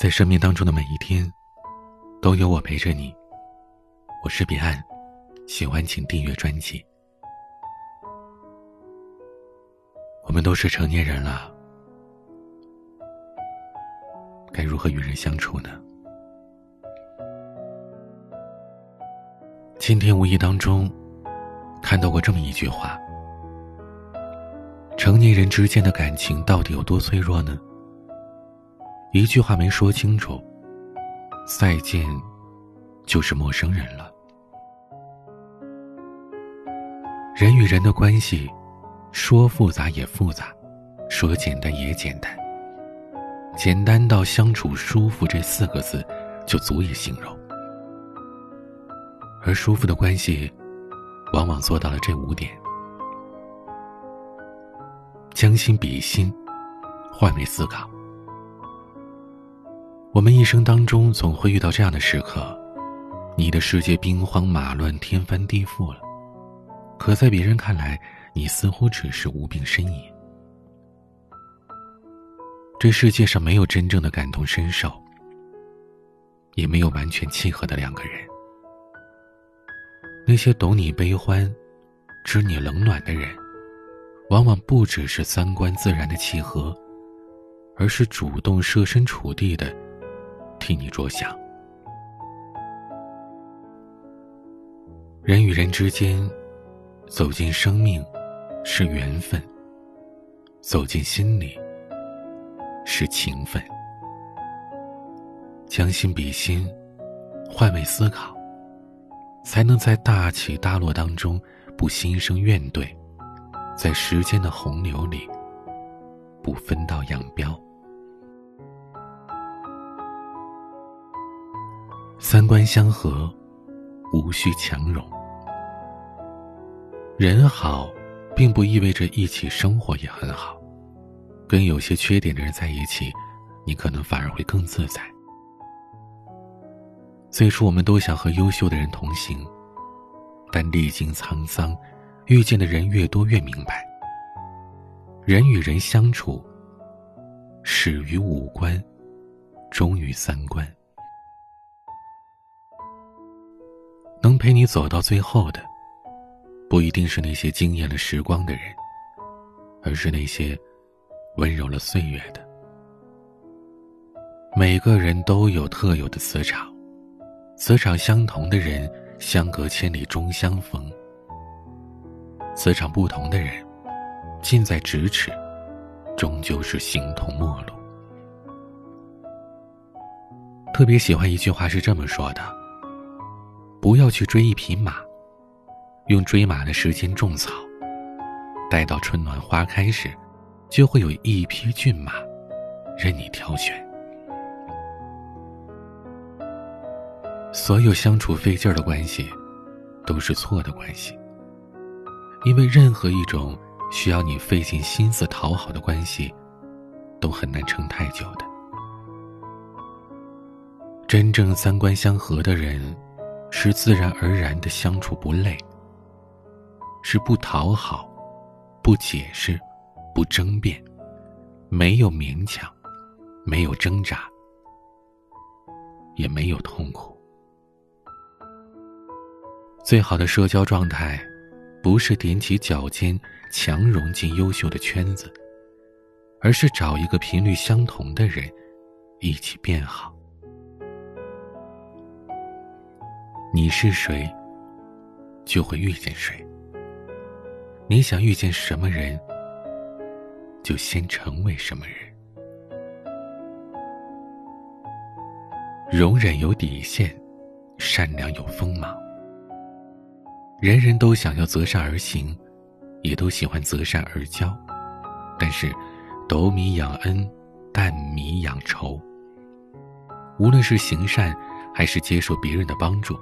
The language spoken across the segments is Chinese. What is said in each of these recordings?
在生命当中的每一天，都有我陪着你。我是彼岸，喜欢请订阅专辑。我们都是成年人了，该如何与人相处呢？今天无意当中看到过这么一句话：成年人之间的感情到底有多脆弱呢？一句话没说清楚，再见，就是陌生人了。人与人的关系，说复杂也复杂，说简单也简单。简单到相处舒服这四个字，就足以形容。而舒服的关系，往往做到了这五点：将心比心，换位思考。我们一生当中总会遇到这样的时刻，你的世界兵荒马乱、天翻地覆了，可在别人看来，你似乎只是无病呻吟。这世界上没有真正的感同身受，也没有完全契合的两个人。那些懂你悲欢、知你冷暖的人，往往不只是三观自然的契合，而是主动设身处地的。替你着想，人与人之间走进生命是缘分，走进心里是情分。将心比心，换位思考，才能在大起大落当中不心生怨怼，在时间的洪流里不分道扬镳。三观相合，无需强融。人好，并不意味着一起生活也很好。跟有些缺点的人在一起，你可能反而会更自在。最初，我们都想和优秀的人同行，但历经沧桑，遇见的人越多，越明白，人与人相处，始于五官，终于三观。能陪你走到最后的，不一定是那些惊艳了时光的人，而是那些温柔了岁月的。每个人都有特有的磁场，磁场相同的人，相隔千里终相逢；磁场不同的人，近在咫尺，终究是形同陌路。特别喜欢一句话是这么说的。不要去追一匹马，用追马的时间种草，待到春暖花开时，就会有一匹骏马任你挑选。所有相处费劲儿的关系，都是错的关系。因为任何一种需要你费尽心思讨好的关系，都很难撑太久的。真正三观相合的人。是自然而然的相处不累，是不讨好，不解释，不争辩，没有勉强，没有挣扎，也没有痛苦。最好的社交状态，不是踮起脚尖强融进优秀的圈子，而是找一个频率相同的人，一起变好。你是谁，就会遇见谁。你想遇见什么人，就先成为什么人。容忍有底线，善良有锋芒。人人都想要择善而行，也都喜欢择善而交，但是斗米养恩，担米养仇。无论是行善，还是接受别人的帮助。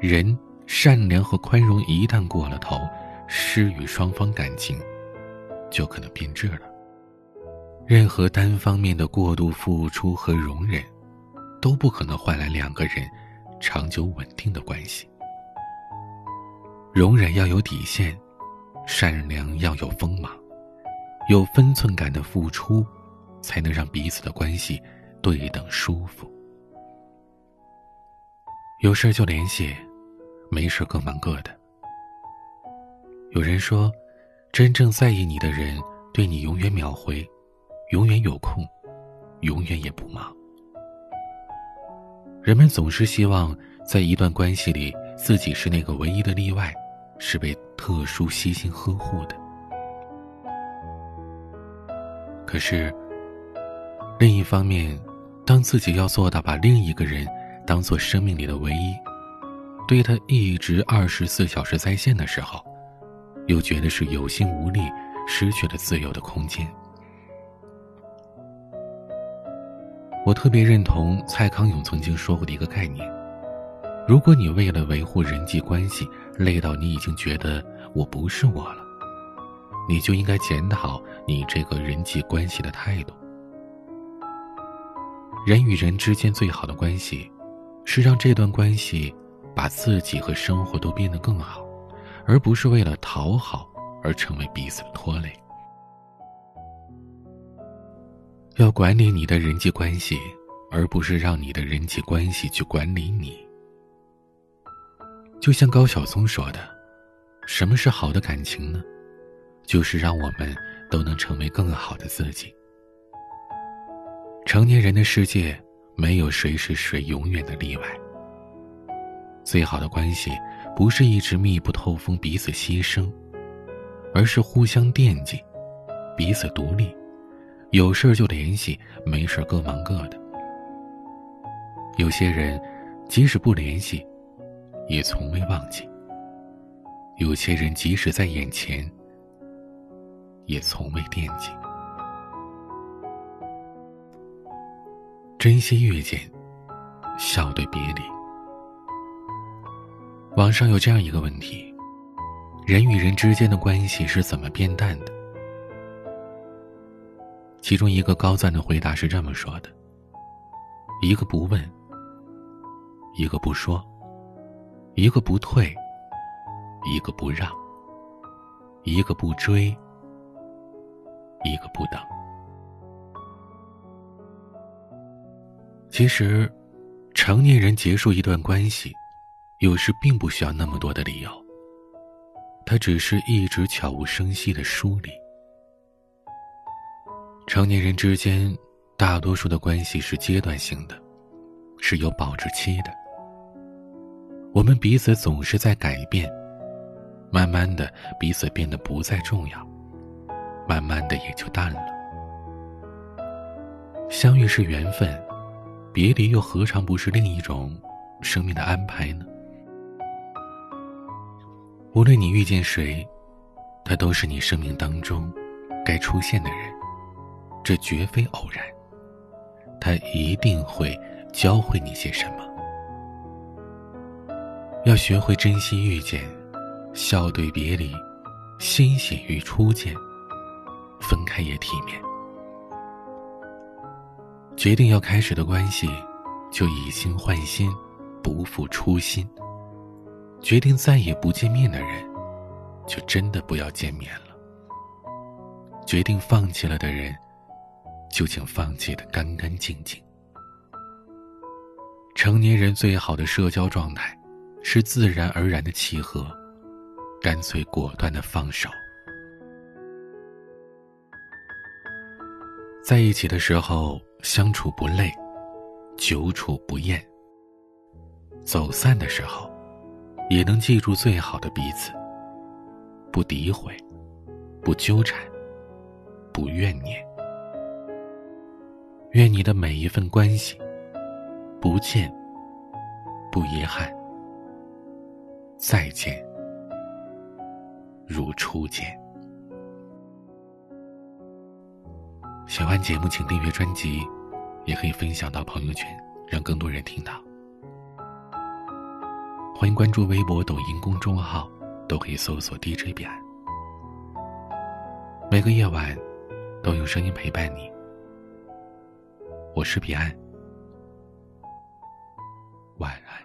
人善良和宽容一旦过了头，施与双方感情就可能变质了。任何单方面的过度付出和容忍，都不可能换来两个人长久稳定的关系。容忍要有底线，善良要有锋芒，有分寸感的付出，才能让彼此的关系对等舒服。有事就联系，没事各忙各的。有人说，真正在意你的人，对你永远秒回，永远有空，永远也不忙。人们总是希望在一段关系里，自己是那个唯一的例外，是被特殊悉心呵护的。可是，另一方面，当自己要做到把另一个人当做生命里的唯一，对他一直二十四小时在线的时候，又觉得是有心无力，失去了自由的空间。我特别认同蔡康永曾经说过的一个概念：如果你为了维护人际关系累到你已经觉得我不是我了，你就应该检讨你这个人际关系的态度。人与人之间最好的关系，是让这段关系把自己和生活都变得更好，而不是为了讨好而成为彼此的拖累。要管理你的人际关系，而不是让你的人际关系去管理你。就像高晓松说的：“什么是好的感情呢？就是让我们都能成为更好的自己。”成年人的世界，没有谁是谁永远的例外。最好的关系，不是一直密不透风、彼此牺牲，而是互相惦记，彼此独立。有事就联系，没事各忙各的。有些人，即使不联系，也从未忘记；有些人，即使在眼前，也从未惦记。珍惜遇见，笑对别离。网上有这样一个问题：人与人之间的关系是怎么变淡的？其中一个高赞的回答是这么说的：一个不问，一个不说，一个不退，一个不让，一个不追，一个不等。其实，成年人结束一段关系，有时并不需要那么多的理由，他只是一直悄无声息的疏离。成年人之间，大多数的关系是阶段性的，是有保质期的。我们彼此总是在改变，慢慢的彼此变得不再重要，慢慢的也就淡了。相遇是缘分，别离又何尝不是另一种生命的安排呢？无论你遇见谁，他都是你生命当中该出现的人。这绝非偶然，他一定会教会你些什么。要学会珍惜遇见，笑对别离，欣喜于初见，分开也体面。决定要开始的关系，就以心换心，不负初心。决定再也不见面的人，就真的不要见面了。决定放弃了的人。就请放弃的干干净净。成年人最好的社交状态，是自然而然的契合，干脆果断的放手。在一起的时候相处不累，久处不厌；走散的时候，也能记住最好的彼此。不诋毁，不纠缠，不怨念。愿你的每一份关系，不见不遗憾，再见如初见。喜欢节目，请订阅专辑，也可以分享到朋友圈，让更多人听到。欢迎关注微博、抖音公众号，都可以搜索 DJ 彼岸。每个夜晚，都有声音陪伴你。我是彼岸，晚安。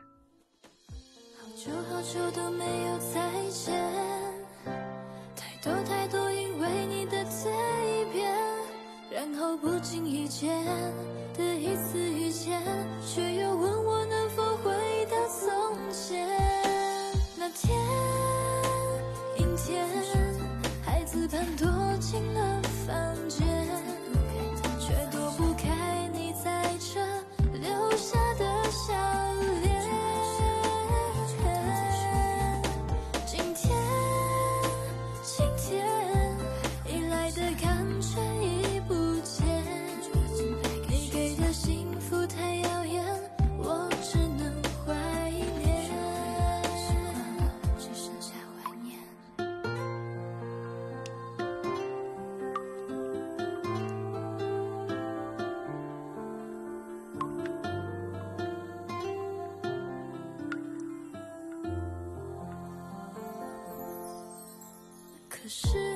好久好久都没有再见，太多太多不经意间是